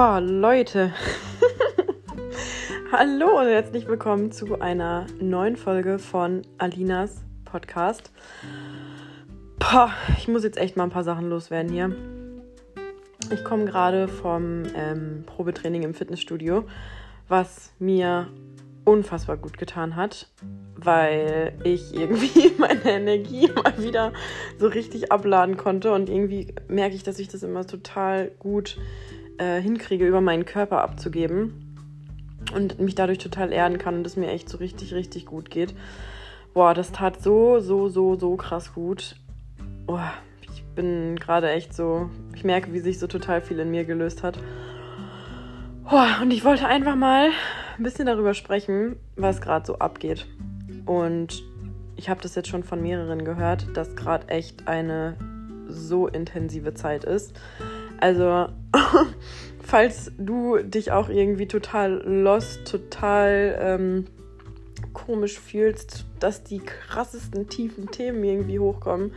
Boah, Leute. Hallo und herzlich willkommen zu einer neuen Folge von Alinas Podcast. Boah, ich muss jetzt echt mal ein paar Sachen loswerden hier. Ich komme gerade vom ähm, Probetraining im Fitnessstudio, was mir unfassbar gut getan hat, weil ich irgendwie meine Energie mal wieder so richtig abladen konnte und irgendwie merke ich, dass ich das immer total gut äh, hinkriege, über meinen Körper abzugeben und mich dadurch total erden kann und es mir echt so richtig, richtig gut geht. Boah, das tat so, so, so, so krass gut. Boah, ich bin gerade echt so, ich merke, wie sich so total viel in mir gelöst hat. Boah, und ich wollte einfach mal ein bisschen darüber sprechen, was gerade so abgeht. Und ich habe das jetzt schon von mehreren gehört, dass gerade echt eine so intensive Zeit ist. Also, falls du dich auch irgendwie total lost, total ähm, komisch fühlst, dass die krassesten tiefen Themen irgendwie hochkommen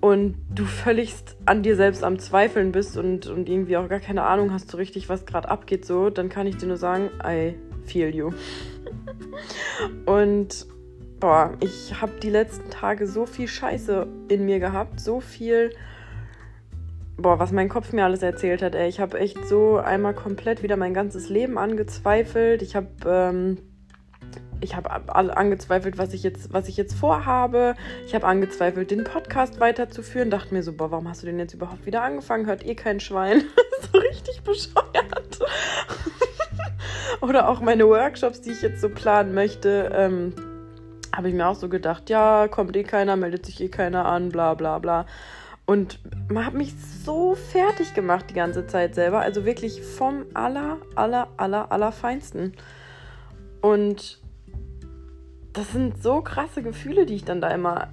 und du völligst an dir selbst am Zweifeln bist und, und irgendwie auch gar keine Ahnung hast so richtig, was gerade abgeht, so, dann kann ich dir nur sagen, I feel you. und boah, ich habe die letzten Tage so viel Scheiße in mir gehabt, so viel boah, was mein Kopf mir alles erzählt hat, ey. Ich habe echt so einmal komplett wieder mein ganzes Leben angezweifelt. Ich habe ähm, ich habe angezweifelt, was ich jetzt, was ich jetzt vorhabe. Ich habe angezweifelt, den Podcast weiterzuführen. Dachte mir so, boah, warum hast du den jetzt überhaupt wieder angefangen? Hört eh kein Schwein. so richtig bescheuert. Oder auch meine Workshops, die ich jetzt so planen möchte. Ähm, habe ich mir auch so gedacht, ja, kommt eh keiner, meldet sich eh keiner an, bla bla bla. Und man hat mich so fertig gemacht die ganze Zeit selber. Also wirklich vom aller, aller, aller, aller Feinsten. Und das sind so krasse Gefühle, die ich dann da immer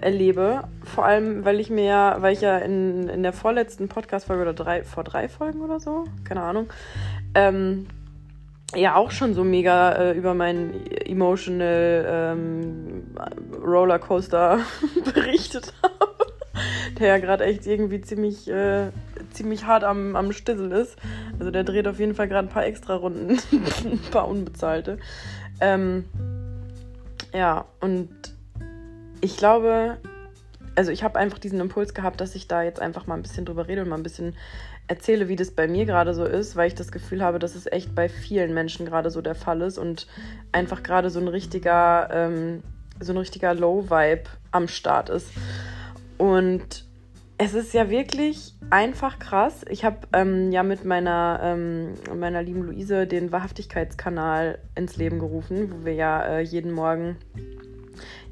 erlebe. Vor allem, weil ich mir ja, weil ich ja in, in der vorletzten Podcast-Folge oder drei, vor drei Folgen oder so, keine Ahnung, ähm, ja auch schon so mega äh, über meinen emotional ähm, Rollercoaster berichtet habe der ja gerade echt irgendwie ziemlich, äh, ziemlich hart am, am Stissel ist. Also der dreht auf jeden Fall gerade ein paar extra Runden, ein paar unbezahlte. Ähm, ja, und ich glaube, also ich habe einfach diesen Impuls gehabt, dass ich da jetzt einfach mal ein bisschen drüber rede und mal ein bisschen erzähle, wie das bei mir gerade so ist, weil ich das Gefühl habe, dass es echt bei vielen Menschen gerade so der Fall ist und einfach gerade so ein richtiger, ähm, so ein richtiger Low-Vibe am Start ist. Und es ist ja wirklich einfach krass. Ich habe ähm, ja mit meiner, ähm, meiner lieben Luise den Wahrhaftigkeitskanal ins Leben gerufen, wo wir ja äh, jeden Morgen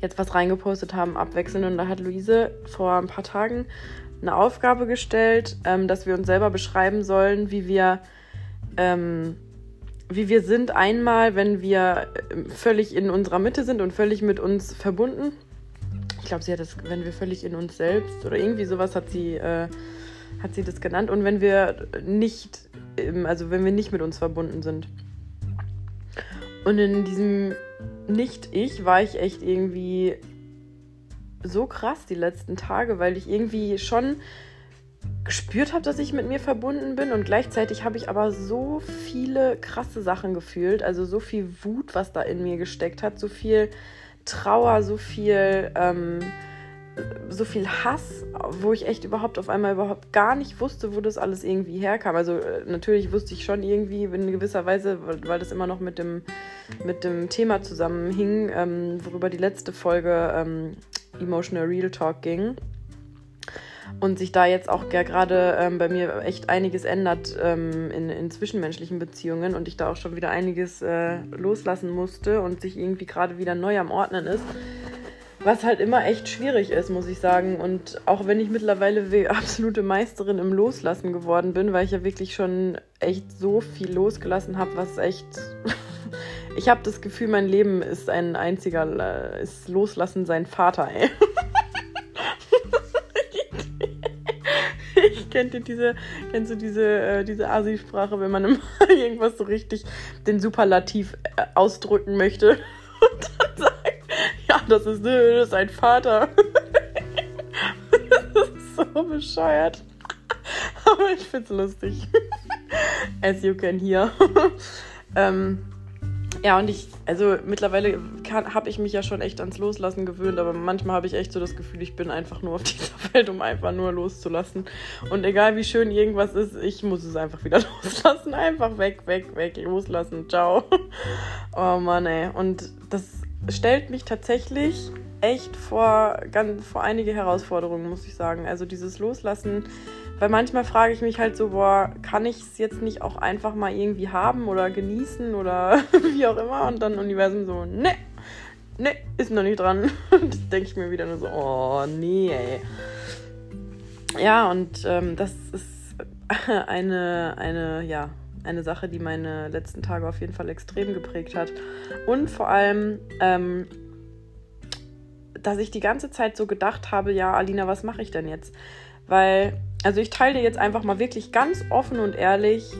jetzt was reingepostet haben, abwechselnd. Und da hat Luise vor ein paar Tagen eine Aufgabe gestellt, ähm, dass wir uns selber beschreiben sollen, wie wir, ähm, wie wir sind einmal, wenn wir äh, völlig in unserer Mitte sind und völlig mit uns verbunden glaube, sie hat das, wenn wir völlig in uns selbst oder irgendwie sowas hat sie, äh, hat sie das genannt. Und wenn wir nicht, also wenn wir nicht mit uns verbunden sind. Und in diesem Nicht-Ich war ich echt irgendwie so krass die letzten Tage, weil ich irgendwie schon gespürt habe, dass ich mit mir verbunden bin und gleichzeitig habe ich aber so viele krasse Sachen gefühlt, also so viel Wut, was da in mir gesteckt hat, so viel Trauer, so viel, ähm, so viel Hass, wo ich echt überhaupt auf einmal überhaupt gar nicht wusste, wo das alles irgendwie herkam. Also äh, natürlich wusste ich schon irgendwie in gewisser Weise, weil das immer noch mit dem, mit dem Thema zusammenhing, ähm, worüber die letzte Folge ähm, Emotional Real Talk ging und sich da jetzt auch gerade ähm, bei mir echt einiges ändert ähm, in, in, zwischenmenschlichen Beziehungen und ich da auch schon wieder einiges äh, loslassen musste und sich irgendwie gerade wieder neu am Ordnen ist. Was halt immer echt schwierig ist, muss ich sagen. Und auch wenn ich mittlerweile absolute Meisterin im Loslassen geworden bin, weil ich ja wirklich schon echt so viel losgelassen habe, was echt. ich habe das Gefühl, mein Leben ist ein einziger, äh, ist Loslassen sein Vater, ey. kennt ihr diese, kennst du diese, äh, diese Asi-Sprache, wenn man irgendwas so richtig den Superlativ äh, ausdrücken möchte und dann sagt, ja, das ist, äh, das ist ein Vater. das ist so bescheuert. Aber ich find's lustig. As you can hear. ähm, ja, und ich, also mittlerweile habe ich mich ja schon echt ans Loslassen gewöhnt, aber manchmal habe ich echt so das Gefühl, ich bin einfach nur auf dieser Welt, um einfach nur loszulassen. Und egal wie schön irgendwas ist, ich muss es einfach wieder loslassen. Einfach weg, weg, weg, loslassen. Ciao. Oh Mann, ey. Und das stellt mich tatsächlich echt vor, ganz, vor einige Herausforderungen, muss ich sagen. Also dieses Loslassen weil manchmal frage ich mich halt so, boah, kann ich es jetzt nicht auch einfach mal irgendwie haben oder genießen oder wie auch immer? Und dann Universum so, ne, ne, ist noch nicht dran. Und das denke ich mir wieder nur so, oh nee, ey. Ja, und ähm, das ist eine, eine, ja, eine Sache, die meine letzten Tage auf jeden Fall extrem geprägt hat. Und vor allem, ähm, dass ich die ganze Zeit so gedacht habe, ja, Alina, was mache ich denn jetzt? Weil also ich teile dir jetzt einfach mal wirklich ganz offen und ehrlich,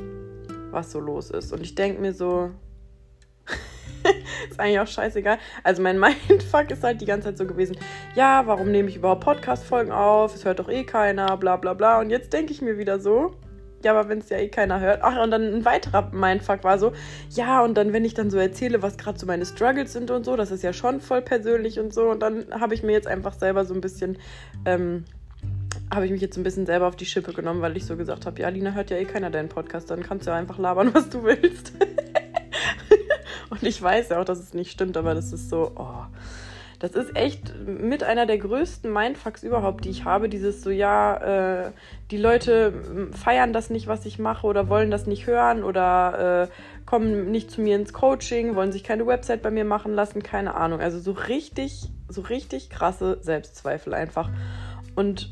was so los ist. Und ich denke mir so, ist eigentlich auch scheißegal. Also mein Mindfuck ist halt die ganze Zeit so gewesen, ja, warum nehme ich überhaupt Podcast-Folgen auf? Es hört doch eh keiner, bla bla bla. Und jetzt denke ich mir wieder so, ja, aber wenn es ja eh keiner hört. Ach, und dann ein weiterer Mindfuck war so, ja, und dann, wenn ich dann so erzähle, was gerade so meine Struggles sind und so, das ist ja schon voll persönlich und so. Und dann habe ich mir jetzt einfach selber so ein bisschen ähm, habe ich mich jetzt ein bisschen selber auf die Schippe genommen, weil ich so gesagt habe, ja, Lina hört ja eh keiner deinen Podcast, dann kannst du ja einfach labern, was du willst. und ich weiß ja auch, dass es nicht stimmt, aber das ist so, oh. Das ist echt mit einer der größten Mindfucks überhaupt, die ich habe. Dieses so, ja, äh, die Leute feiern das nicht, was ich mache oder wollen das nicht hören oder äh, kommen nicht zu mir ins Coaching, wollen sich keine Website bei mir machen lassen, keine Ahnung. Also so richtig, so richtig krasse Selbstzweifel einfach. Und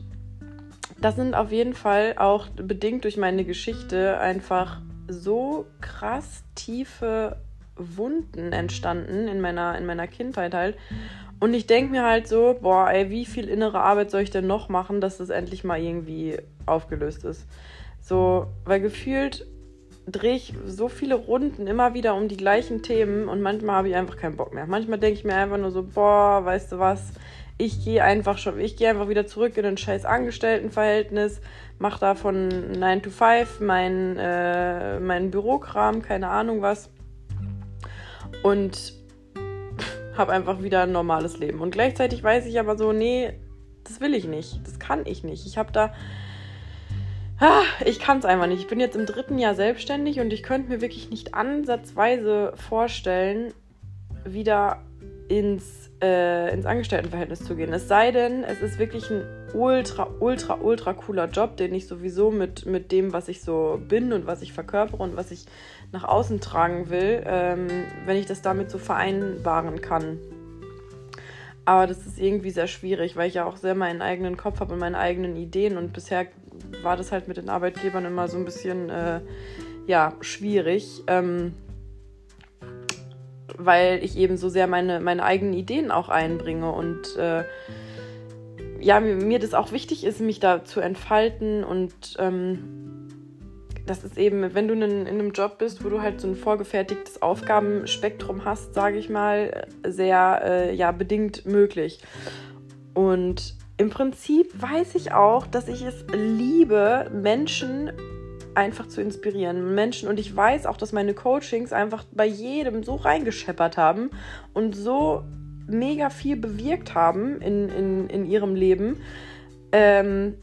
das sind auf jeden Fall auch bedingt durch meine Geschichte einfach so krass tiefe Wunden entstanden in meiner, in meiner Kindheit halt. Und ich denke mir halt so, boah, ey, wie viel innere Arbeit soll ich denn noch machen, dass das endlich mal irgendwie aufgelöst ist. So, weil gefühlt drehe ich so viele Runden immer wieder um die gleichen Themen und manchmal habe ich einfach keinen Bock mehr. Manchmal denke ich mir einfach nur so, boah, weißt du was, ich gehe einfach schon, ich gehe einfach wieder zurück in ein scheiß Angestelltenverhältnis, mache da von 9 to 5 mein, äh, mein Bürokram, keine Ahnung was. Und habe einfach wieder ein normales Leben. Und gleichzeitig weiß ich aber so, nee, das will ich nicht. Das kann ich nicht. Ich habe da. Ah, ich kann es einfach nicht. Ich bin jetzt im dritten Jahr selbstständig und ich könnte mir wirklich nicht ansatzweise vorstellen, wieder ins äh, ins Angestelltenverhältnis zu gehen. Es sei denn, es ist wirklich ein ultra, ultra, ultra cooler Job, den ich sowieso mit, mit dem, was ich so bin und was ich verkörpere und was ich nach außen tragen will, ähm, wenn ich das damit so vereinbaren kann. Aber das ist irgendwie sehr schwierig, weil ich ja auch sehr meinen eigenen Kopf habe und meine eigenen Ideen und bisher war das halt mit den Arbeitgebern immer so ein bisschen, äh, ja, schwierig. Ähm, weil ich eben so sehr meine, meine eigenen Ideen auch einbringe und äh, ja, mir, mir, das auch wichtig ist, mich da zu entfalten und ähm, das ist eben, wenn du in, in, einem Job bist, wo du halt so ein vorgefertigtes Aufgabenspektrum hast, sage ich mal, sehr äh, ja, bedingt möglich. Und im Prinzip weiß ich auch, dass ich es liebe, Menschen einfach zu inspirieren. Menschen, und ich weiß auch, dass meine Coachings einfach bei jedem so reingescheppert haben und so mega viel bewirkt haben in, in, in ihrem Leben. Ähm,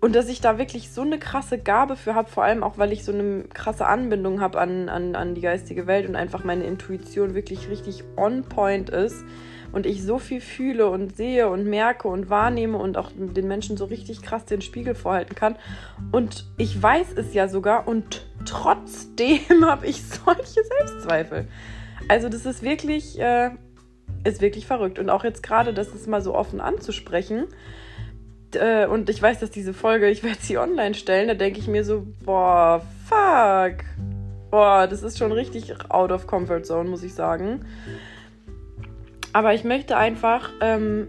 und dass ich da wirklich so eine krasse Gabe für habe, vor allem auch, weil ich so eine krasse Anbindung habe an, an, an die geistige Welt und einfach meine Intuition wirklich richtig on point ist und ich so viel fühle und sehe und merke und wahrnehme und auch den Menschen so richtig krass den Spiegel vorhalten kann. Und ich weiß es ja sogar und trotzdem habe ich solche Selbstzweifel. Also das ist wirklich, äh, ist wirklich verrückt. Und auch jetzt gerade, das ist mal so offen anzusprechen. Äh, und ich weiß, dass diese Folge, ich werde sie online stellen, da denke ich mir so, boah, fuck. Boah, das ist schon richtig out of comfort zone, muss ich sagen. Aber ich möchte einfach ähm,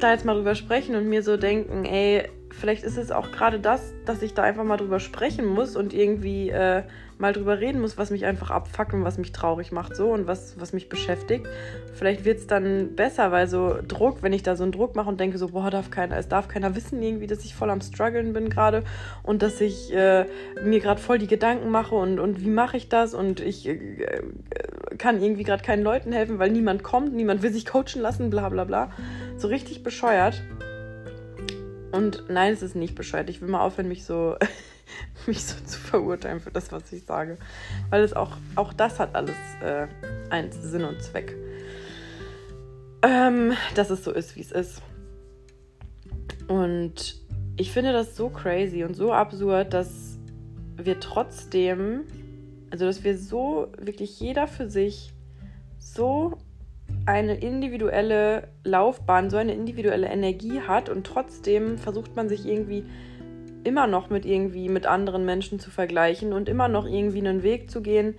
da jetzt mal drüber sprechen und mir so denken, ey, vielleicht ist es auch gerade das, dass ich da einfach mal drüber sprechen muss und irgendwie äh, mal drüber reden muss, was mich einfach abfuckt und was mich traurig macht so und was, was mich beschäftigt. Vielleicht wird es dann besser, weil so Druck, wenn ich da so einen Druck mache und denke so, boah, darf keiner, es darf keiner wissen irgendwie, dass ich voll am struggeln bin gerade und dass ich äh, mir gerade voll die Gedanken mache und, und wie mache ich das und ich äh, kann irgendwie gerade keinen Leuten helfen, weil niemand kommt, niemand will sich coachen lassen, bla bla bla. So richtig bescheuert. Und nein, es ist nicht bescheuert. Ich will mal aufhören, mich so mich so zu verurteilen für das, was ich sage. Weil es auch, auch das hat alles äh, einen Sinn und Zweck. Ähm, dass es so ist, wie es ist. Und ich finde das so crazy und so absurd, dass wir trotzdem, also dass wir so, wirklich jeder für sich, so eine individuelle Laufbahn, so eine individuelle Energie hat und trotzdem versucht man sich irgendwie immer noch mit irgendwie mit anderen Menschen zu vergleichen und immer noch irgendwie einen Weg zu gehen,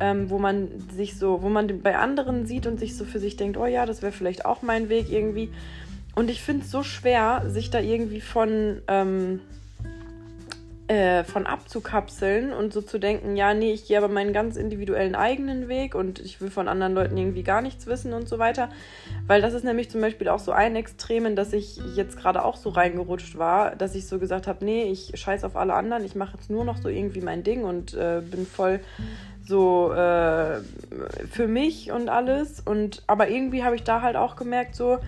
ähm, wo man sich so, wo man bei anderen sieht und sich so für sich denkt, oh ja, das wäre vielleicht auch mein Weg irgendwie. Und ich finde es so schwer, sich da irgendwie von ähm, äh, von abzukapseln und so zu denken, ja, nee, ich gehe aber meinen ganz individuellen eigenen Weg und ich will von anderen Leuten irgendwie gar nichts wissen und so weiter. Weil das ist nämlich zum Beispiel auch so ein Extrem, in das ich jetzt gerade auch so reingerutscht war, dass ich so gesagt habe, nee, ich scheiß auf alle anderen, ich mache jetzt nur noch so irgendwie mein Ding und äh, bin voll so äh, für mich und alles. Und aber irgendwie habe ich da halt auch gemerkt, so,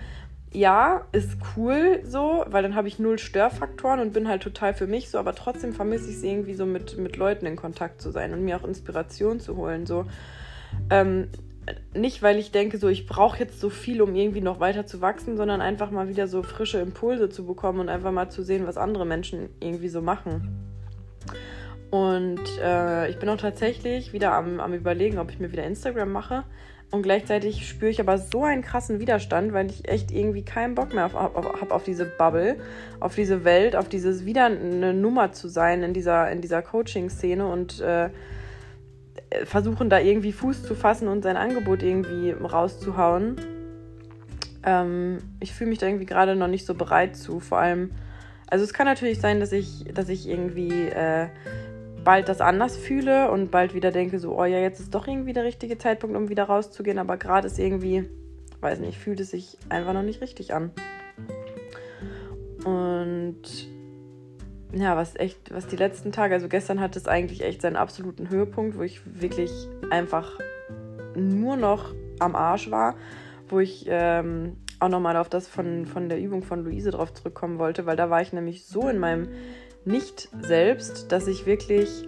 ja, ist cool so, weil dann habe ich null Störfaktoren und bin halt total für mich so, aber trotzdem vermisse ich es irgendwie so mit, mit Leuten in Kontakt zu sein und mir auch Inspiration zu holen. So. Ähm, nicht, weil ich denke, so ich brauche jetzt so viel, um irgendwie noch weiter zu wachsen, sondern einfach mal wieder so frische Impulse zu bekommen und einfach mal zu sehen, was andere Menschen irgendwie so machen. Und äh, ich bin auch tatsächlich wieder am, am Überlegen, ob ich mir wieder Instagram mache. Und gleichzeitig spüre ich aber so einen krassen Widerstand, weil ich echt irgendwie keinen Bock mehr habe auf, auf, auf, diese Bubble, auf diese Welt, auf dieses wieder eine Nummer zu sein in dieser, in dieser Coaching-Szene und äh, versuchen da irgendwie Fuß zu fassen und sein Angebot irgendwie rauszuhauen. Ähm, ich fühle mich da irgendwie gerade noch nicht so bereit zu. Vor allem, also es kann natürlich sein, dass ich, dass ich irgendwie äh, bald das anders fühle und bald wieder denke, so, oh ja, jetzt ist doch irgendwie der richtige Zeitpunkt, um wieder rauszugehen, aber gerade ist irgendwie, weiß nicht, fühlt es sich einfach noch nicht richtig an. Und ja, was echt, was die letzten Tage, also gestern hatte es eigentlich echt seinen absoluten Höhepunkt, wo ich wirklich einfach nur noch am Arsch war, wo ich ähm, auch nochmal auf das von, von der Übung von Luise drauf zurückkommen wollte, weil da war ich nämlich so in meinem nicht selbst, dass ich wirklich,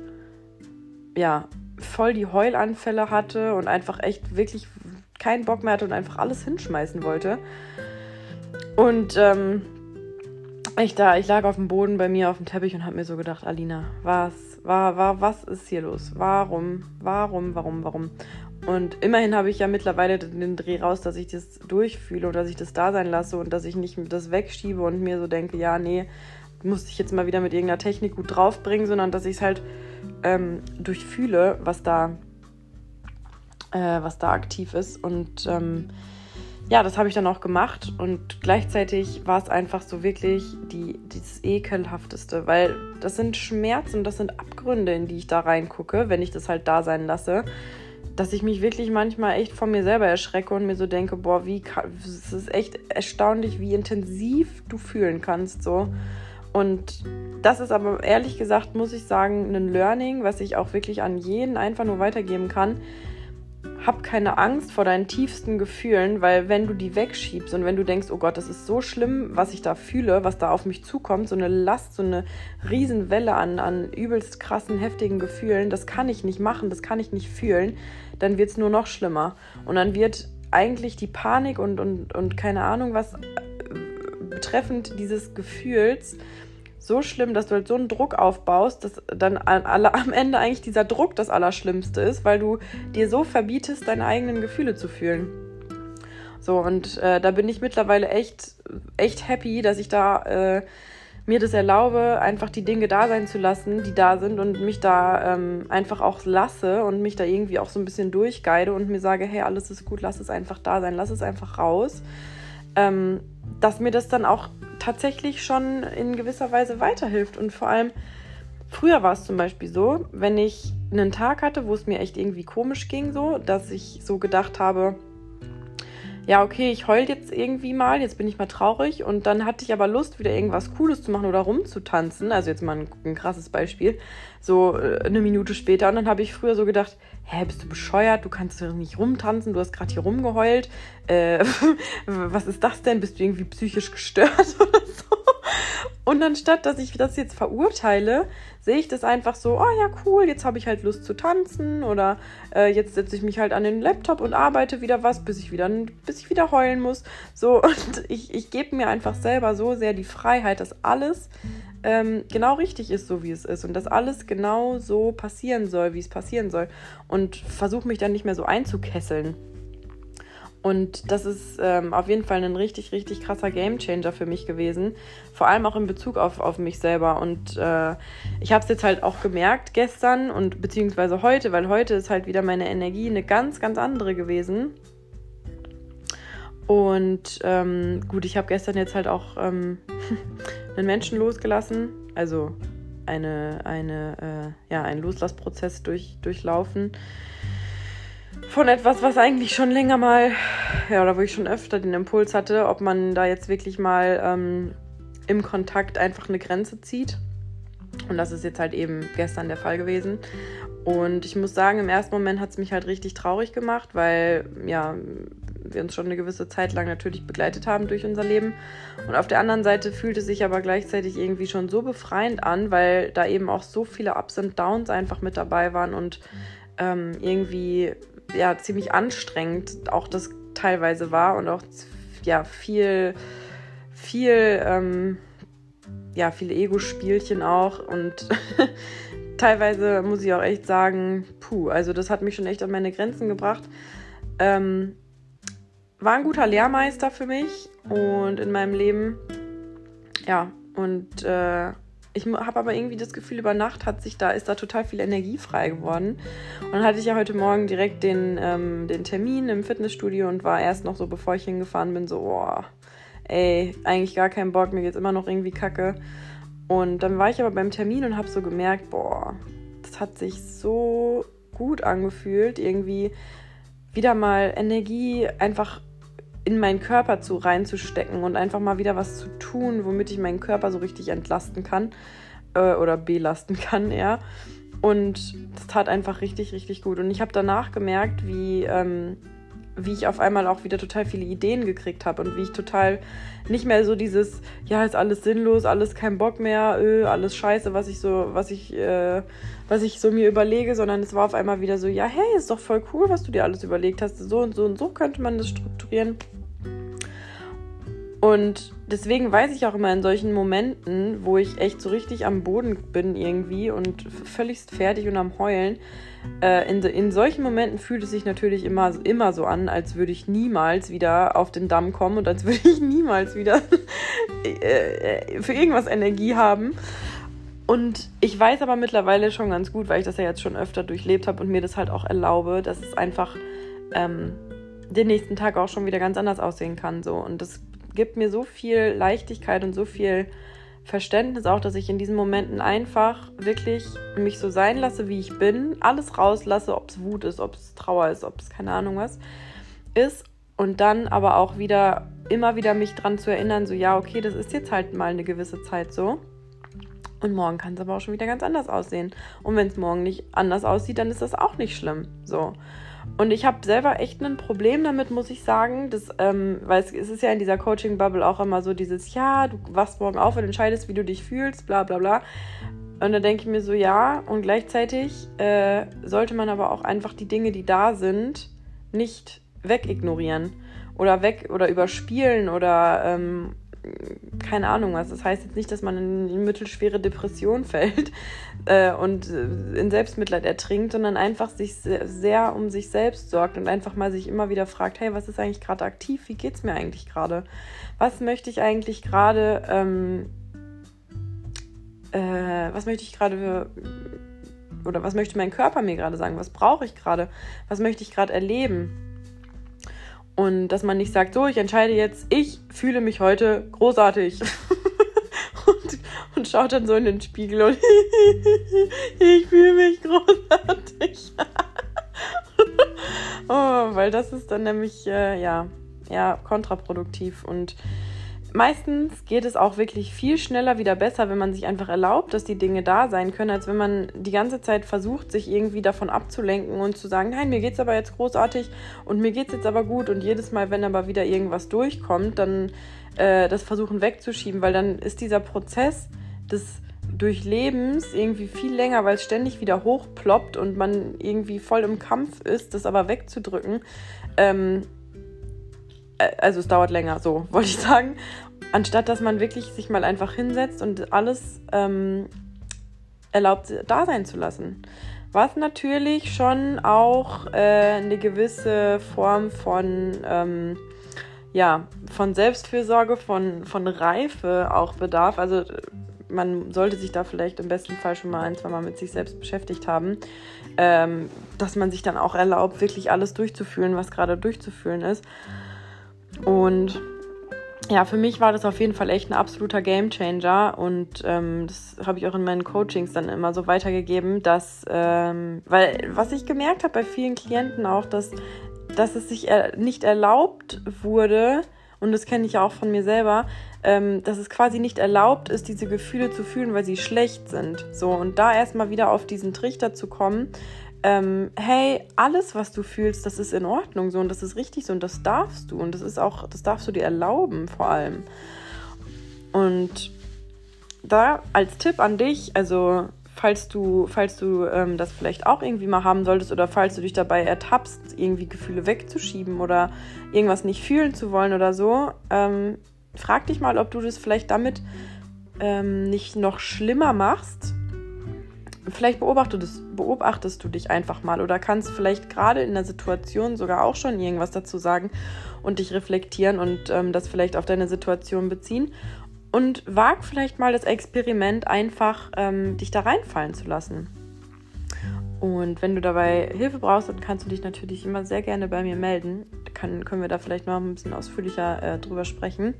ja, voll die Heulanfälle hatte und einfach echt wirklich keinen Bock mehr hatte und einfach alles hinschmeißen wollte. Und ähm, ich da, ich lag auf dem Boden bei mir auf dem Teppich und habe mir so gedacht, Alina, was, war, war, was ist hier los? Warum, warum, warum, warum? Und immerhin habe ich ja mittlerweile den Dreh raus, dass ich das durchfühle und dass ich das da sein lasse und dass ich nicht das wegschiebe und mir so denke, ja, nee, musste ich jetzt mal wieder mit irgendeiner Technik gut draufbringen, sondern dass ich es halt ähm, durchfühle, was da, äh, was da aktiv ist. Und ähm, ja, das habe ich dann auch gemacht und gleichzeitig war es einfach so wirklich die, dieses ekelhafteste, weil das sind Schmerzen, das sind Abgründe, in die ich da reingucke, wenn ich das halt da sein lasse, dass ich mich wirklich manchmal echt von mir selber erschrecke und mir so denke, boah, wie es ist echt erstaunlich, wie intensiv du fühlen kannst so. Und das ist aber ehrlich gesagt, muss ich sagen, ein Learning, was ich auch wirklich an jeden einfach nur weitergeben kann. Hab keine Angst vor deinen tiefsten Gefühlen, weil wenn du die wegschiebst und wenn du denkst, oh Gott, das ist so schlimm, was ich da fühle, was da auf mich zukommt, so eine Last, so eine Riesenwelle an, an übelst krassen, heftigen Gefühlen, das kann ich nicht machen, das kann ich nicht fühlen, dann wird es nur noch schlimmer. Und dann wird eigentlich die Panik und, und, und keine Ahnung was betreffend dieses Gefühls so schlimm, dass du halt so einen Druck aufbaust, dass dann am Ende eigentlich dieser Druck das Allerschlimmste ist, weil du dir so verbietest, deine eigenen Gefühle zu fühlen. So, und äh, da bin ich mittlerweile echt, echt happy, dass ich da äh, mir das erlaube, einfach die Dinge da sein zu lassen, die da sind und mich da ähm, einfach auch lasse und mich da irgendwie auch so ein bisschen durchgeide und mir sage, hey, alles ist gut, lass es einfach da sein, lass es einfach raus. Ähm, dass mir das dann auch tatsächlich schon in gewisser Weise weiterhilft. Und vor allem, früher war es zum Beispiel so, wenn ich einen Tag hatte, wo es mir echt irgendwie komisch ging, so, dass ich so gedacht habe, ja, okay, ich heul jetzt irgendwie mal, jetzt bin ich mal traurig und dann hatte ich aber Lust, wieder irgendwas Cooles zu machen oder rumzutanzen. Also jetzt mal ein, ein krasses Beispiel. So äh, eine Minute später und dann habe ich früher so gedacht, hä, bist du bescheuert? Du kannst doch nicht rumtanzen, du hast gerade hier rumgeheult. Äh, was ist das denn? Bist du irgendwie psychisch gestört oder so? Und anstatt, dass ich das jetzt verurteile, sehe ich das einfach so, oh ja, cool, jetzt habe ich halt Lust zu tanzen oder äh, jetzt setze ich mich halt an den Laptop und arbeite wieder was, bis ich wieder, bis ich wieder heulen muss. So, und ich, ich gebe mir einfach selber so sehr die Freiheit, dass alles ähm, genau richtig ist, so wie es ist und dass alles genau so passieren soll, wie es passieren soll. Und versuche mich dann nicht mehr so einzukesseln. Und das ist ähm, auf jeden Fall ein richtig, richtig krasser Gamechanger für mich gewesen. Vor allem auch in Bezug auf, auf mich selber. Und äh, ich habe es jetzt halt auch gemerkt gestern und beziehungsweise heute, weil heute ist halt wieder meine Energie eine ganz, ganz andere gewesen. Und ähm, gut, ich habe gestern jetzt halt auch ähm, einen Menschen losgelassen. Also eine, eine, äh, ja, einen Loslassprozess durch, durchlaufen von etwas, was eigentlich schon länger mal, ja, oder wo ich schon öfter den Impuls hatte, ob man da jetzt wirklich mal ähm, im Kontakt einfach eine Grenze zieht. Und das ist jetzt halt eben gestern der Fall gewesen. Und ich muss sagen, im ersten Moment hat es mich halt richtig traurig gemacht, weil ja, wir uns schon eine gewisse Zeit lang natürlich begleitet haben durch unser Leben. Und auf der anderen Seite fühlt es sich aber gleichzeitig irgendwie schon so befreiend an, weil da eben auch so viele Ups und Downs einfach mit dabei waren und ähm, irgendwie ja ziemlich anstrengend auch das teilweise war und auch ja viel, viel, ähm, ja, viele Ego-Spielchen auch und teilweise muss ich auch echt sagen, puh, also das hat mich schon echt an meine Grenzen gebracht. Ähm, war ein guter Lehrmeister für mich und in meinem Leben, ja, und äh, ich habe aber irgendwie das Gefühl, über Nacht hat sich da, ist da total viel Energie frei geworden. Und dann hatte ich ja heute Morgen direkt den, ähm, den Termin im Fitnessstudio und war erst noch so, bevor ich hingefahren bin, so, boah, ey, eigentlich gar keinen Bock, mir geht's immer noch irgendwie kacke. Und dann war ich aber beim Termin und habe so gemerkt, boah, das hat sich so gut angefühlt, irgendwie wieder mal Energie einfach in meinen Körper zu reinzustecken und einfach mal wieder was zu tun, womit ich meinen Körper so richtig entlasten kann äh, oder belasten kann, ja. Und das tat einfach richtig, richtig gut. Und ich habe danach gemerkt, wie, ähm, wie ich auf einmal auch wieder total viele Ideen gekriegt habe und wie ich total nicht mehr so dieses, ja, ist alles sinnlos, alles kein Bock mehr, öh, alles scheiße, was ich so, was ich, äh, was ich so mir überlege, sondern es war auf einmal wieder so, ja, hey, ist doch voll cool, was du dir alles überlegt hast. So und so und so könnte man das strukturieren. Und deswegen weiß ich auch immer in solchen Momenten, wo ich echt so richtig am Boden bin irgendwie und völligst fertig und am Heulen, äh, in, in solchen Momenten fühlt es sich natürlich immer, immer so an, als würde ich niemals wieder auf den Damm kommen und als würde ich niemals wieder äh, für irgendwas Energie haben. Und ich weiß aber mittlerweile schon ganz gut, weil ich das ja jetzt schon öfter durchlebt habe und mir das halt auch erlaube, dass es einfach ähm, den nächsten Tag auch schon wieder ganz anders aussehen kann. So. Und das gibt mir so viel Leichtigkeit und so viel Verständnis auch, dass ich in diesen Momenten einfach wirklich mich so sein lasse, wie ich bin, alles rauslasse, ob es Wut ist, ob es Trauer ist, ob es keine Ahnung was ist und dann aber auch wieder immer wieder mich dran zu erinnern, so ja, okay, das ist jetzt halt mal eine gewisse Zeit so. Und morgen kann es aber auch schon wieder ganz anders aussehen. Und wenn es morgen nicht anders aussieht, dann ist das auch nicht schlimm. So. Und ich habe selber echt ein Problem damit, muss ich sagen. Das, ähm, weil es, es, ist ja in dieser Coaching-Bubble auch immer so dieses, ja, du wachst morgen auf und entscheidest, wie du dich fühlst, bla bla bla. Und da denke ich mir so, ja, und gleichzeitig äh, sollte man aber auch einfach die Dinge, die da sind, nicht wegignorieren oder weg oder überspielen oder ähm, keine Ahnung was. Das heißt jetzt nicht, dass man in, mittelschwere Depression fällt äh, und äh, in Selbstmitleid ertrinkt, sondern einfach sich sehr, sehr, um sich selbst sorgt und einfach mal sich immer wieder fragt, hey, was ist eigentlich gerade aktiv? Wie geht es mir eigentlich gerade? Was möchte ich eigentlich gerade, ähm, äh, was möchte ich gerade oder was möchte mein Körper mir gerade sagen? Was brauche ich gerade? Was möchte ich gerade erleben? Und dass man nicht sagt, so, ich entscheide jetzt, ich fühle mich heute großartig. schaut dann so in den Spiegel und ich fühle mich großartig. oh, weil das ist dann nämlich, äh, ja, ja, kontraproduktiv und meistens geht es auch wirklich viel schneller wieder besser, wenn man sich einfach erlaubt, dass die Dinge da sein können, als wenn man die ganze Zeit versucht, sich irgendwie davon abzulenken und zu sagen, nein, mir geht's aber jetzt großartig und mir geht's jetzt aber gut und jedes Mal, wenn aber wieder irgendwas durchkommt, dann äh, das versuchen wegzuschieben, weil dann ist dieser Prozess des Durchlebens irgendwie viel länger, weil es ständig wieder hochploppt und man irgendwie voll im Kampf ist, das aber wegzudrücken. Ähm, äh, also es dauert länger, so wollte ich sagen. Anstatt dass man wirklich sich mal einfach hinsetzt und alles ähm, erlaubt, da sein zu lassen. Was natürlich schon auch äh, eine gewisse Form von, ähm, ja, von Selbstfürsorge, von, von Reife auch bedarf. Also man sollte sich da vielleicht im besten Fall schon mal ein, zwei Mal mit sich selbst beschäftigt haben, ähm, dass man sich dann auch erlaubt, wirklich alles durchzufühlen, was gerade durchzufühlen ist. Und ja, für mich war das auf jeden Fall echt ein absoluter Gamechanger und ähm, das habe ich auch in meinen Coachings dann immer so weitergegeben, dass, ähm, weil was ich gemerkt habe bei vielen Klienten auch, dass, dass es sich er nicht erlaubt wurde, und das kenne ich ja auch von mir selber, ähm, dass es quasi nicht erlaubt ist, diese Gefühle zu fühlen, weil sie schlecht sind. So, und da erstmal wieder auf diesen Trichter zu kommen, ähm, hey, alles, was du fühlst, das ist in Ordnung so und das ist richtig so und das darfst du und das ist auch, das darfst du dir erlauben vor allem. Und da als Tipp an dich, also falls du, falls du ähm, das vielleicht auch irgendwie mal haben solltest oder falls du dich dabei ertappst, irgendwie Gefühle wegzuschieben oder irgendwas nicht fühlen zu wollen oder so, ähm, frag dich mal, ob du das vielleicht damit ähm, nicht noch schlimmer machst vielleicht beobachtest, beobachtest du dich einfach mal oder kannst vielleicht gerade in der Situation sogar auch schon irgendwas dazu sagen und dich reflektieren und ähm, das vielleicht auf deine Situation beziehen. Und wag vielleicht mal das Experiment, einfach ähm, dich da reinfallen zu lassen. Und wenn du dabei Hilfe brauchst, dann kannst du dich natürlich immer sehr gerne bei mir melden. Kann, können wir da vielleicht noch ein bisschen ausführlicher äh, drüber sprechen.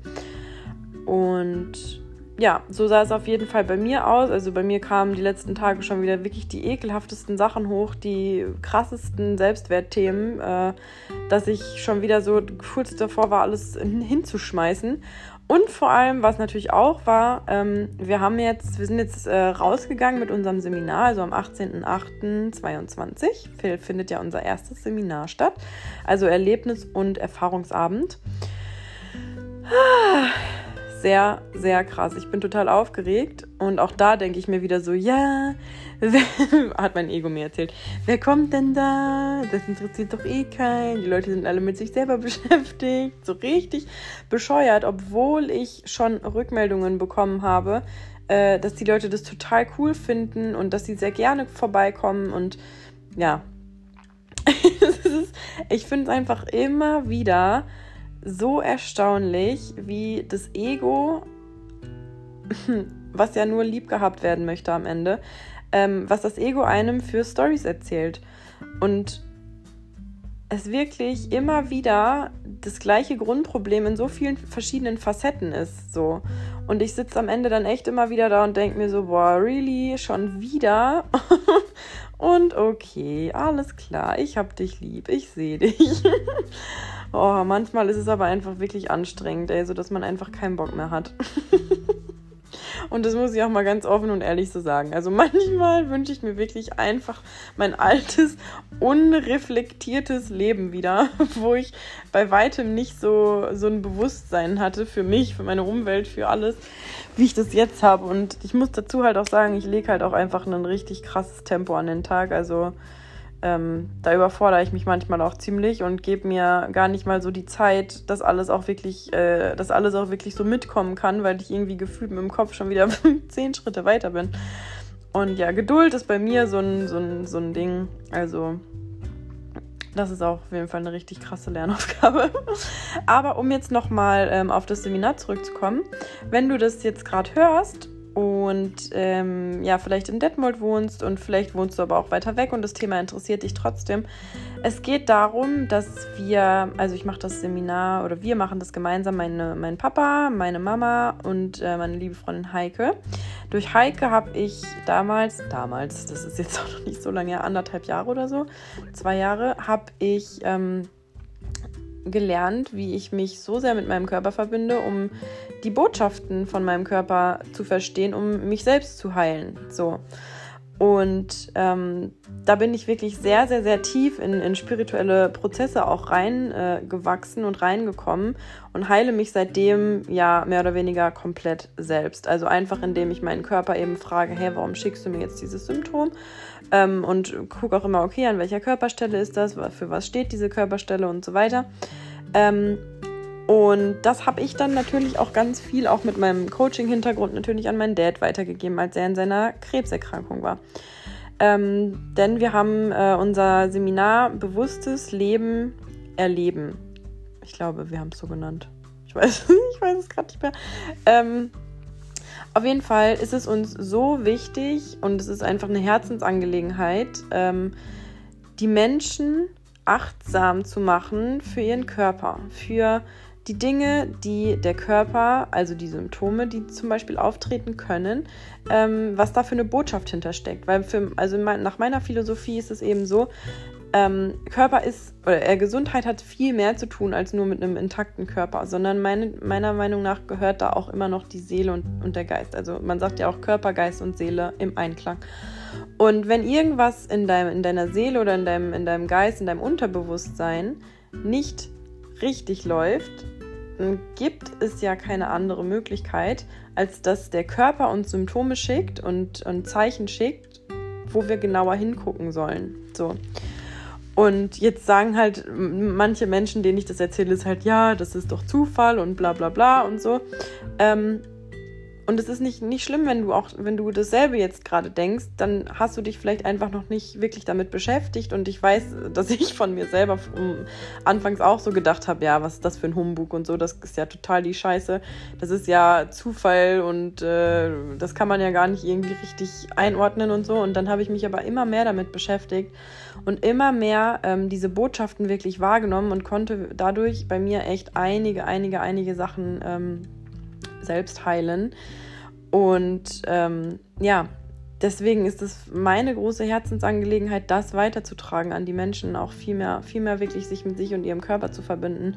Und ja, so sah es auf jeden Fall bei mir aus. Also bei mir kamen die letzten Tage schon wieder wirklich die ekelhaftesten Sachen hoch, die krassesten Selbstwertthemen, äh, dass ich schon wieder so kurz davor war, alles hinzuschmeißen. Und vor allem, was natürlich auch war, ähm, wir haben jetzt, wir sind jetzt äh, rausgegangen mit unserem Seminar, also am 18.08.22 findet ja unser erstes Seminar statt, also Erlebnis- und Erfahrungsabend. Ah sehr, sehr krass. Ich bin total aufgeregt und auch da denke ich mir wieder so, ja, hat mein Ego mir erzählt, wer kommt denn da? Das interessiert doch eh keinen. Die Leute sind alle mit sich selber beschäftigt. So richtig bescheuert, obwohl ich schon Rückmeldungen bekommen habe, äh, dass die Leute das total cool finden und dass sie sehr gerne vorbeikommen und ja. ich finde es einfach immer wieder so erstaunlich, wie das Ego, was ja nur lieb gehabt werden möchte am Ende, ähm, was das Ego einem für Stories erzählt. Und es wirklich immer wieder das gleiche Grundproblem in so vielen verschiedenen Facetten ist. So. Und ich sitze am Ende dann echt immer wieder da und denke mir so, boah, really, schon wieder? und okay, alles klar, ich hab dich lieb, ich sehe dich. Oh, manchmal ist es aber einfach wirklich anstrengend, ey, so dass man einfach keinen Bock mehr hat. Und das muss ich auch mal ganz offen und ehrlich so sagen. Also manchmal wünsche ich mir wirklich einfach mein altes, unreflektiertes Leben wieder, wo ich bei weitem nicht so, so ein Bewusstsein hatte für mich, für meine Umwelt, für alles, wie ich das jetzt habe. Und ich muss dazu halt auch sagen, ich lege halt auch einfach ein richtig krasses Tempo an den Tag. Also ähm, da überfordere ich mich manchmal auch ziemlich und gebe mir gar nicht mal so die Zeit, dass alles auch wirklich, äh, dass alles auch wirklich so mitkommen kann, weil ich irgendwie gefühlt mit dem Kopf schon wieder zehn Schritte weiter bin. Und ja, Geduld ist bei mir so ein, so ein, so ein Ding. Also, das ist auch auf jeden Fall eine richtig krasse Lernaufgabe. Aber um jetzt nochmal ähm, auf das Seminar zurückzukommen, wenn du das jetzt gerade hörst und ähm, ja, vielleicht in Detmold wohnst und vielleicht wohnst du aber auch weiter weg und das Thema interessiert dich trotzdem. Es geht darum, dass wir, also ich mache das Seminar oder wir machen das gemeinsam, meine, mein Papa, meine Mama und äh, meine liebe Freundin Heike. Durch Heike habe ich damals, damals, das ist jetzt auch noch nicht so lange, anderthalb Jahre oder so, zwei Jahre, habe ich ähm, gelernt, wie ich mich so sehr mit meinem Körper verbinde, um die Botschaften von meinem Körper zu verstehen, um mich selbst zu heilen. So. Und ähm, da bin ich wirklich sehr, sehr, sehr tief in, in spirituelle Prozesse auch reingewachsen äh, und reingekommen und heile mich seitdem ja mehr oder weniger komplett selbst. Also einfach indem ich meinen Körper eben frage, hey, warum schickst du mir jetzt dieses Symptom? Ähm, und gucke auch immer, okay, an welcher Körperstelle ist das, für was steht diese Körperstelle und so weiter. Ähm, und das habe ich dann natürlich auch ganz viel, auch mit meinem Coaching-Hintergrund, natürlich an meinen Dad weitergegeben, als er in seiner Krebserkrankung war. Ähm, denn wir haben äh, unser Seminar Bewusstes Leben erleben. Ich glaube, wir haben es so genannt. Ich weiß, ich weiß es gerade nicht mehr. Ähm, auf jeden Fall ist es uns so wichtig und es ist einfach eine Herzensangelegenheit, ähm, die Menschen achtsam zu machen für ihren Körper, für die Dinge, die der Körper, also die Symptome, die zum Beispiel auftreten können, ähm, was da für eine Botschaft hintersteckt. Weil für, also nach meiner Philosophie ist es eben so, ähm, Körper ist, oder äh, Gesundheit hat viel mehr zu tun als nur mit einem intakten Körper, sondern meine, meiner Meinung nach gehört da auch immer noch die Seele und, und der Geist. Also man sagt ja auch Körper, Geist und Seele im Einklang. Und wenn irgendwas in, deinem, in deiner Seele oder in deinem, in deinem Geist, in deinem Unterbewusstsein nicht richtig läuft, gibt es ja keine andere Möglichkeit, als dass der Körper uns Symptome schickt und, und Zeichen schickt, wo wir genauer hingucken sollen. So. Und jetzt sagen halt manche Menschen, denen ich das erzähle, ist halt, ja, das ist doch Zufall und bla bla bla und so. Ähm, und es ist nicht, nicht schlimm, wenn du auch, wenn du dasselbe jetzt gerade denkst, dann hast du dich vielleicht einfach noch nicht wirklich damit beschäftigt. Und ich weiß, dass ich von mir selber anfangs auch so gedacht habe, ja, was ist das für ein Humbug und so, das ist ja total die Scheiße. Das ist ja Zufall und äh, das kann man ja gar nicht irgendwie richtig einordnen und so. Und dann habe ich mich aber immer mehr damit beschäftigt und immer mehr ähm, diese Botschaften wirklich wahrgenommen und konnte dadurch bei mir echt einige, einige, einige Sachen ähm, selbst heilen. Und ähm, ja, deswegen ist es meine große Herzensangelegenheit, das weiterzutragen an die Menschen, auch viel mehr, viel mehr wirklich sich mit sich und ihrem Körper zu verbinden.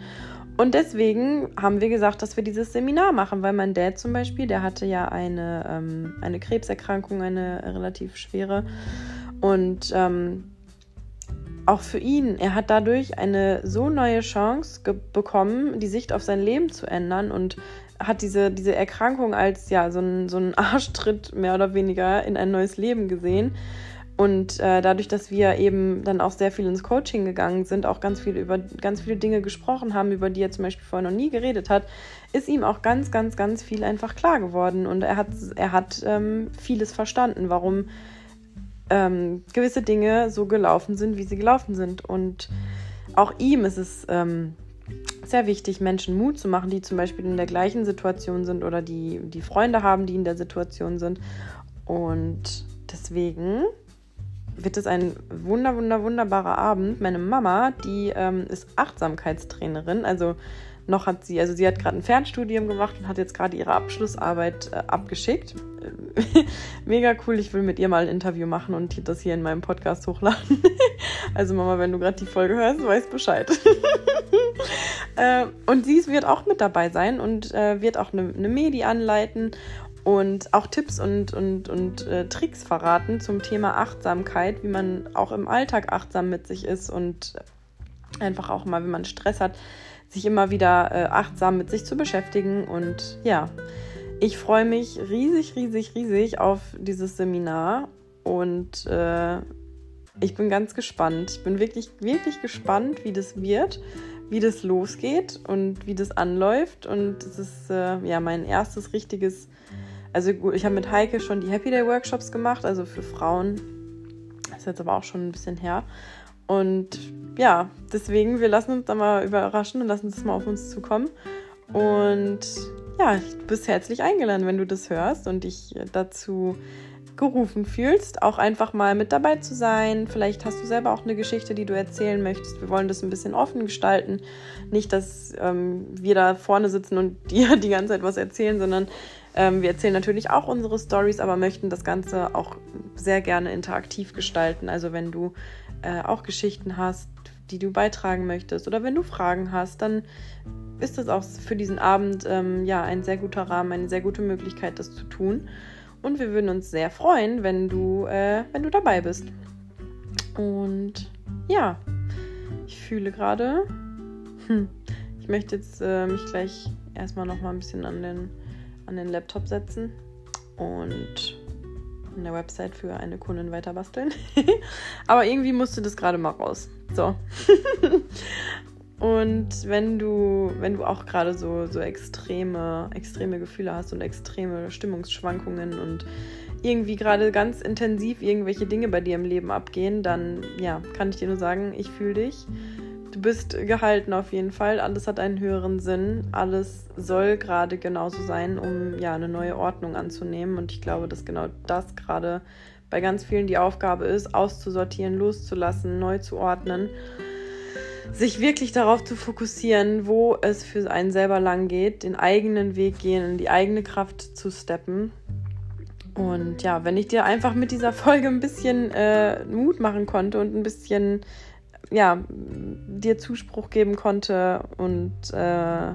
Und deswegen haben wir gesagt, dass wir dieses Seminar machen, weil mein Dad zum Beispiel, der hatte ja eine, ähm, eine Krebserkrankung, eine relativ schwere. Und ähm, auch für ihn, er hat dadurch eine so neue Chance bekommen, die Sicht auf sein Leben zu ändern und hat diese, diese Erkrankung als ja so ein, so Arschtritt mehr oder weniger in ein neues Leben gesehen. Und äh, dadurch, dass wir eben dann auch sehr viel ins Coaching gegangen sind, auch ganz viel über ganz viele Dinge gesprochen haben, über die er zum Beispiel vorher noch nie geredet hat, ist ihm auch ganz, ganz, ganz viel einfach klar geworden. Und er hat, er hat ähm, vieles verstanden, warum ähm, gewisse Dinge so gelaufen sind, wie sie gelaufen sind. Und auch ihm ist es ähm, sehr wichtig, Menschen Mut zu machen, die zum Beispiel in der gleichen Situation sind oder die, die Freunde haben, die in der Situation sind. Und deswegen wird es ein wunder, wunder, wunderbarer Abend. Meine Mama, die ähm, ist Achtsamkeitstrainerin, also noch hat sie, also sie hat gerade ein Fernstudium gemacht und hat jetzt gerade ihre Abschlussarbeit äh, abgeschickt. Mega cool, ich will mit ihr mal ein Interview machen und das hier in meinem Podcast hochladen. also Mama, wenn du gerade die Folge hörst, weißt Bescheid. äh, und sie wird auch mit dabei sein und äh, wird auch eine, eine Medi anleiten und auch Tipps und, und, und äh, Tricks verraten zum Thema Achtsamkeit, wie man auch im Alltag achtsam mit sich ist und einfach auch mal, wenn man Stress hat, sich immer wieder äh, achtsam mit sich zu beschäftigen. Und ja, ich freue mich riesig, riesig, riesig auf dieses Seminar und äh, ich bin ganz gespannt. Ich bin wirklich, wirklich gespannt, wie das wird, wie das losgeht und wie das anläuft. Und es ist äh, ja mein erstes richtiges, also gut, ich habe mit Heike schon die Happy Day Workshops gemacht, also für Frauen. Das ist jetzt aber auch schon ein bisschen her. Und ja, deswegen, wir lassen uns da mal überraschen und lassen es mal auf uns zukommen. Und ja, du bist herzlich eingeladen, wenn du das hörst und dich dazu gerufen fühlst, auch einfach mal mit dabei zu sein. Vielleicht hast du selber auch eine Geschichte, die du erzählen möchtest. Wir wollen das ein bisschen offen gestalten. Nicht, dass ähm, wir da vorne sitzen und dir die ganze Zeit was erzählen, sondern ähm, wir erzählen natürlich auch unsere Stories, aber möchten das Ganze auch sehr gerne interaktiv gestalten. Also wenn du äh, auch Geschichten hast, die du beitragen möchtest oder wenn du Fragen hast, dann ist das auch für diesen Abend ähm, ja ein sehr guter Rahmen, eine sehr gute Möglichkeit, das zu tun. Und wir würden uns sehr freuen, wenn du, äh, wenn du dabei bist. Und ja, ich fühle gerade, hm, ich möchte jetzt äh, mich gleich erstmal noch mal ein bisschen an den, an den Laptop setzen und an der Website für eine Kundin weiter basteln. Aber irgendwie musste das gerade mal raus. So. Und wenn du, wenn du auch gerade so, so extreme, extreme Gefühle hast und extreme Stimmungsschwankungen und irgendwie gerade ganz intensiv irgendwelche Dinge bei dir im Leben abgehen, dann ja, kann ich dir nur sagen, ich fühle dich. Du bist gehalten auf jeden Fall. Alles hat einen höheren Sinn. Alles soll gerade genauso sein, um ja eine neue Ordnung anzunehmen. Und ich glaube, dass genau das gerade bei ganz vielen die Aufgabe ist, auszusortieren, loszulassen, neu zu ordnen sich wirklich darauf zu fokussieren, wo es für einen selber lang geht, den eigenen Weg gehen, in die eigene Kraft zu steppen. Und ja, wenn ich dir einfach mit dieser Folge ein bisschen äh, Mut machen konnte und ein bisschen, ja, dir Zuspruch geben konnte und äh,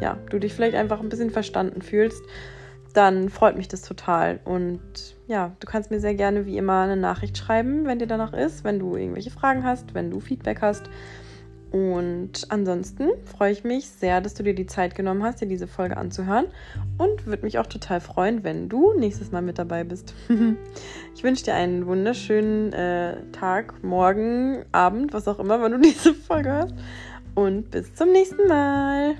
ja, du dich vielleicht einfach ein bisschen verstanden fühlst, dann freut mich das total. Und ja, du kannst mir sehr gerne wie immer eine Nachricht schreiben, wenn dir danach ist, wenn du irgendwelche Fragen hast, wenn du Feedback hast. Und ansonsten freue ich mich sehr, dass du dir die Zeit genommen hast, dir diese Folge anzuhören. Und würde mich auch total freuen, wenn du nächstes Mal mit dabei bist. ich wünsche dir einen wunderschönen äh, Tag, Morgen, Abend, was auch immer, wenn du diese Folge hörst. Und bis zum nächsten Mal.